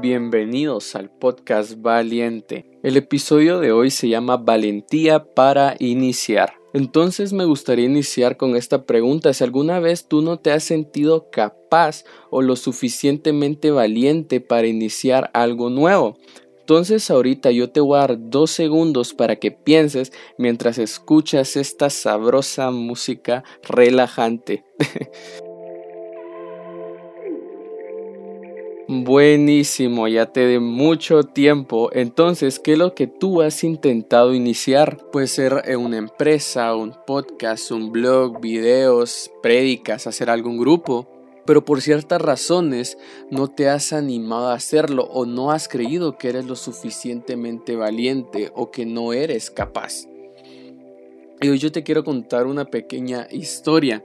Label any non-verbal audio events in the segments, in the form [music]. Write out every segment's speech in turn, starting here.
Bienvenidos al podcast Valiente. El episodio de hoy se llama Valentía para iniciar. Entonces me gustaría iniciar con esta pregunta. Si alguna vez tú no te has sentido capaz o lo suficientemente valiente para iniciar algo nuevo. Entonces ahorita yo te voy a dar dos segundos para que pienses mientras escuchas esta sabrosa música relajante. [laughs] Buenísimo, ya te de mucho tiempo. Entonces, ¿qué es lo que tú has intentado iniciar? Puede ser una empresa, un podcast, un blog, videos, prédicas, hacer algún grupo. Pero por ciertas razones no te has animado a hacerlo o no has creído que eres lo suficientemente valiente o que no eres capaz. Y hoy yo te quiero contar una pequeña historia.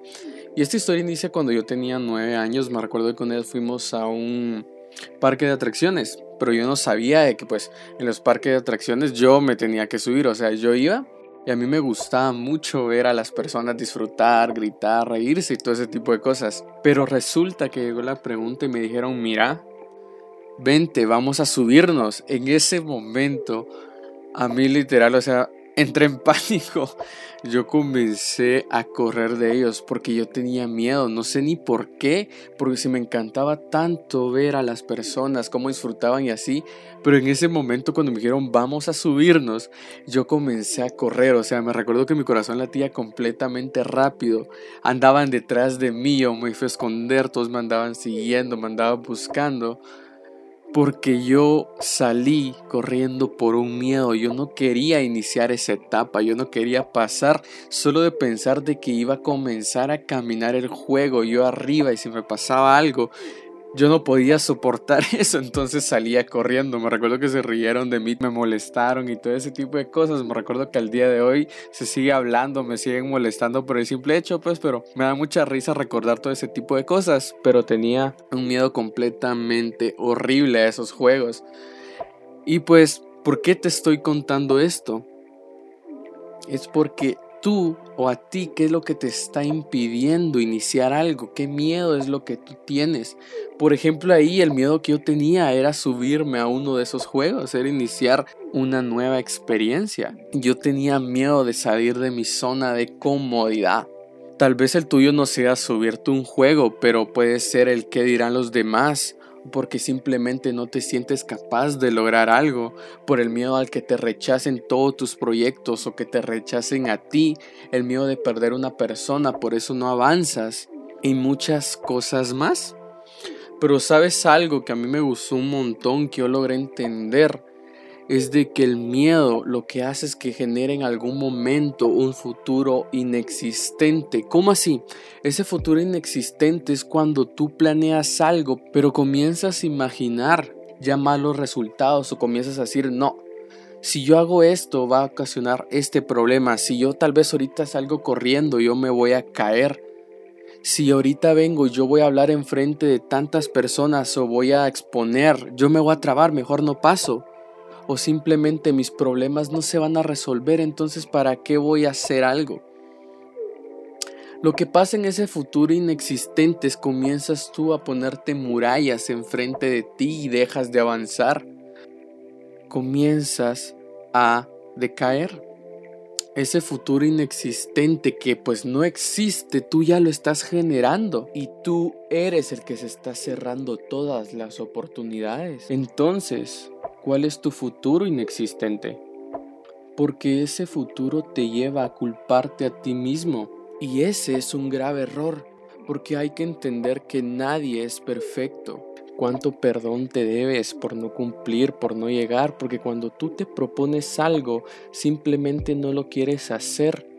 Y esta historia inicia cuando yo tenía nueve años. Me recuerdo que con él fuimos a un parque de atracciones, pero yo no sabía de que pues en los parques de atracciones yo me tenía que subir, o sea, yo iba y a mí me gustaba mucho ver a las personas disfrutar, gritar, reírse y todo ese tipo de cosas. Pero resulta que llegó la pregunta y me dijeron, mira, vente, vamos a subirnos. En ese momento, a mí literal, o sea, entré en pánico. Yo comencé a correr de ellos porque yo tenía miedo, no sé ni por qué, porque se me encantaba tanto ver a las personas, cómo disfrutaban y así, pero en ese momento cuando me dijeron vamos a subirnos, yo comencé a correr, o sea, me recuerdo que mi corazón latía completamente rápido, andaban detrás de mí, yo me fui a esconder, todos me andaban siguiendo, me andaban buscando porque yo salí corriendo por un miedo, yo no quería iniciar esa etapa, yo no quería pasar solo de pensar de que iba a comenzar a caminar el juego yo arriba y si me pasaba algo, yo no podía soportar [laughs] eso, entonces salía corriendo. Me recuerdo que se rieron de mí, me molestaron y todo ese tipo de cosas. Me recuerdo que al día de hoy se sigue hablando, me siguen molestando por el simple hecho, pues, pero me da mucha risa recordar todo ese tipo de cosas. Pero tenía un miedo completamente horrible a esos juegos. Y pues, ¿por qué te estoy contando esto? Es porque tú o a ti qué es lo que te está impidiendo iniciar algo, qué miedo es lo que tú tienes. Por ejemplo, ahí el miedo que yo tenía era subirme a uno de esos juegos, era iniciar una nueva experiencia. Yo tenía miedo de salir de mi zona de comodidad. Tal vez el tuyo no sea subirte un juego, pero puede ser el que dirán los demás porque simplemente no te sientes capaz de lograr algo, por el miedo al que te rechacen todos tus proyectos o que te rechacen a ti, el miedo de perder una persona, por eso no avanzas y muchas cosas más. Pero sabes algo que a mí me gustó un montón, que yo logré entender, es de que el miedo lo que hace es que genere en algún momento un futuro inexistente. ¿Cómo así? Ese futuro inexistente es cuando tú planeas algo, pero comienzas a imaginar ya malos resultados o comienzas a decir, no, si yo hago esto va a ocasionar este problema, si yo tal vez ahorita salgo corriendo, yo me voy a caer. Si ahorita vengo y yo voy a hablar enfrente de tantas personas o voy a exponer, yo me voy a trabar, mejor no paso o simplemente mis problemas no se van a resolver, entonces ¿para qué voy a hacer algo? Lo que pasa en ese futuro inexistente es comienzas tú a ponerte murallas enfrente de ti y dejas de avanzar. Comienzas a decaer. Ese futuro inexistente que pues no existe, tú ya lo estás generando y tú eres el que se está cerrando todas las oportunidades. Entonces, ¿Cuál es tu futuro inexistente? Porque ese futuro te lleva a culparte a ti mismo. Y ese es un grave error, porque hay que entender que nadie es perfecto. Cuánto perdón te debes por no cumplir, por no llegar, porque cuando tú te propones algo, simplemente no lo quieres hacer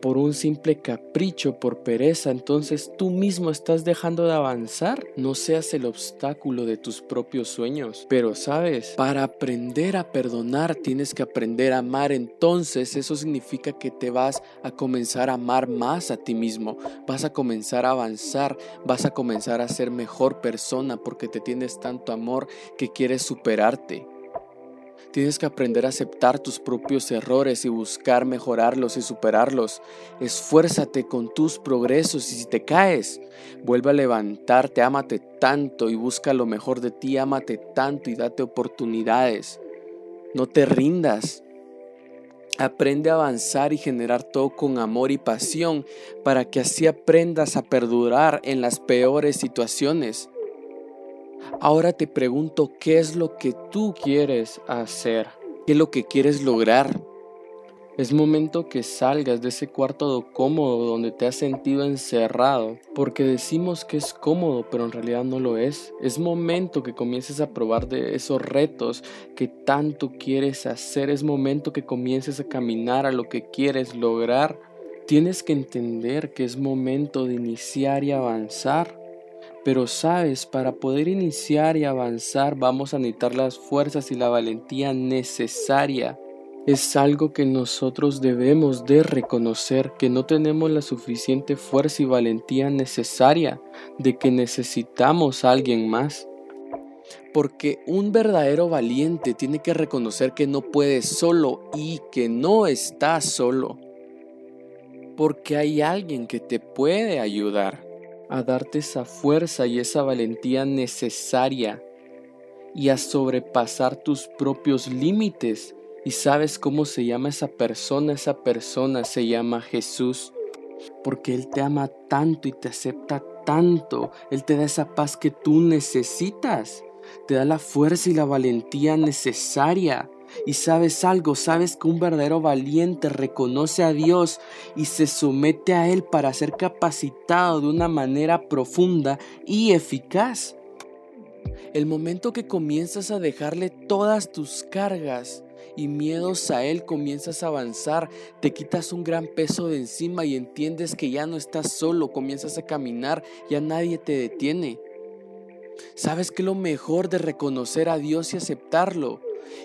por un simple capricho, por pereza, entonces tú mismo estás dejando de avanzar. No seas el obstáculo de tus propios sueños. Pero sabes, para aprender a perdonar tienes que aprender a amar. Entonces eso significa que te vas a comenzar a amar más a ti mismo. Vas a comenzar a avanzar. Vas a comenzar a ser mejor persona porque te tienes tanto amor que quieres superarte. Tienes que aprender a aceptar tus propios errores y buscar mejorarlos y superarlos. Esfuérzate con tus progresos y si te caes, vuelve a levantarte, ámate tanto y busca lo mejor de ti, ámate tanto y date oportunidades. No te rindas. Aprende a avanzar y generar todo con amor y pasión para que así aprendas a perdurar en las peores situaciones. Ahora te pregunto, ¿qué es lo que tú quieres hacer? ¿Qué es lo que quieres lograr? Es momento que salgas de ese cuarto cómodo donde te has sentido encerrado, porque decimos que es cómodo, pero en realidad no lo es. Es momento que comiences a probar de esos retos que tanto quieres hacer. Es momento que comiences a caminar a lo que quieres lograr. Tienes que entender que es momento de iniciar y avanzar. Pero sabes, para poder iniciar y avanzar vamos a necesitar las fuerzas y la valentía necesaria. Es algo que nosotros debemos de reconocer, que no tenemos la suficiente fuerza y valentía necesaria, de que necesitamos a alguien más. Porque un verdadero valiente tiene que reconocer que no puede solo y que no está solo. Porque hay alguien que te puede ayudar a darte esa fuerza y esa valentía necesaria y a sobrepasar tus propios límites. ¿Y sabes cómo se llama esa persona? Esa persona se llama Jesús. Porque Él te ama tanto y te acepta tanto. Él te da esa paz que tú necesitas. Te da la fuerza y la valentía necesaria y sabes algo, sabes que un verdadero valiente reconoce a Dios y se somete a Él para ser capacitado de una manera profunda y eficaz. El momento que comienzas a dejarle todas tus cargas y miedos a Él, comienzas a avanzar, te quitas un gran peso de encima y entiendes que ya no estás solo, comienzas a caminar, ya nadie te detiene. ¿Sabes que lo mejor de reconocer a Dios y aceptarlo?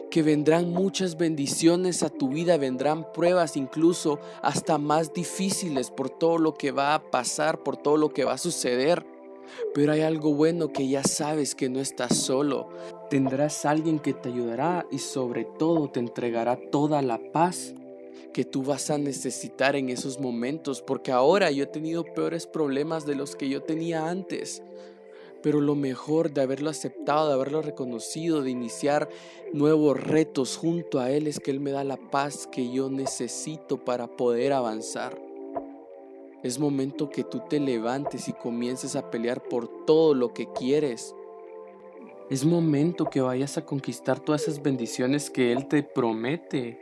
Que vendrán muchas bendiciones a tu vida, vendrán pruebas incluso hasta más difíciles por todo lo que va a pasar, por todo lo que va a suceder. Pero hay algo bueno que ya sabes que no estás solo. Tendrás alguien que te ayudará y sobre todo te entregará toda la paz que tú vas a necesitar en esos momentos, porque ahora yo he tenido peores problemas de los que yo tenía antes pero lo mejor de haberlo aceptado, de haberlo reconocido, de iniciar nuevos retos junto a Él es que Él me da la paz que yo necesito para poder avanzar. Es momento que tú te levantes y comiences a pelear por todo lo que quieres. Es momento que vayas a conquistar todas esas bendiciones que Él te promete.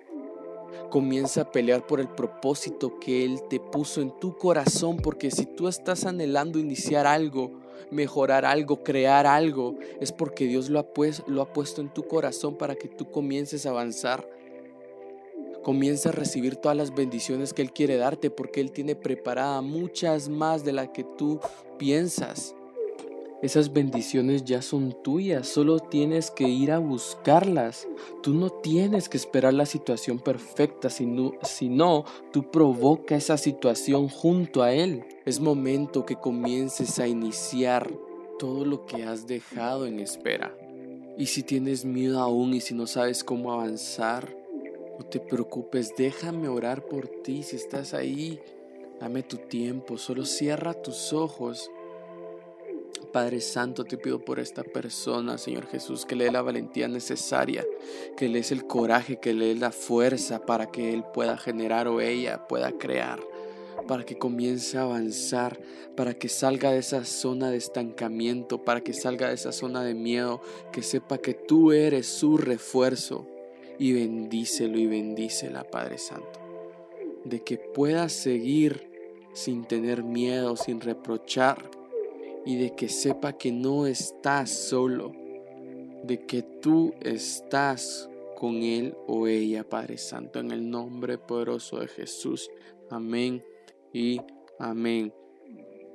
Comienza a pelear por el propósito que Él te puso en tu corazón, porque si tú estás anhelando iniciar algo, mejorar algo, crear algo, es porque Dios lo ha, lo ha puesto en tu corazón para que tú comiences a avanzar. Comienza a recibir todas las bendiciones que Él quiere darte porque Él tiene preparada muchas más de las que tú piensas. Esas bendiciones ya son tuyas, solo tienes que ir a buscarlas. Tú no tienes que esperar la situación perfecta, sino, sino tú provoca esa situación junto a Él. Es momento que comiences a iniciar todo lo que has dejado en espera. Y si tienes miedo aún y si no sabes cómo avanzar, no te preocupes, déjame orar por ti si estás ahí. Dame tu tiempo, solo cierra tus ojos Padre Santo, te pido por esta persona, Señor Jesús, que le dé la valentía necesaria, que le dé el coraje, que le dé la fuerza para que Él pueda generar o ella pueda crear, para que comience a avanzar, para que salga de esa zona de estancamiento, para que salga de esa zona de miedo, que sepa que tú eres su refuerzo. Y bendícelo y bendícela, Padre Santo, de que pueda seguir sin tener miedo, sin reprochar y de que sepa que no estás solo, de que tú estás con él o ella, Padre Santo, en el nombre poderoso de Jesús. Amén y amén.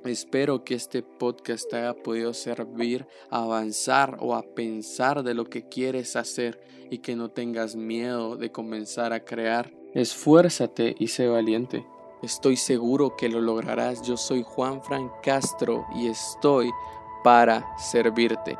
Espero que este podcast haya podido servir a avanzar o a pensar de lo que quieres hacer y que no tengas miedo de comenzar a crear. Esfuérzate y sé valiente. Estoy seguro que lo lograrás. Yo soy Juan Fran Castro y estoy para servirte.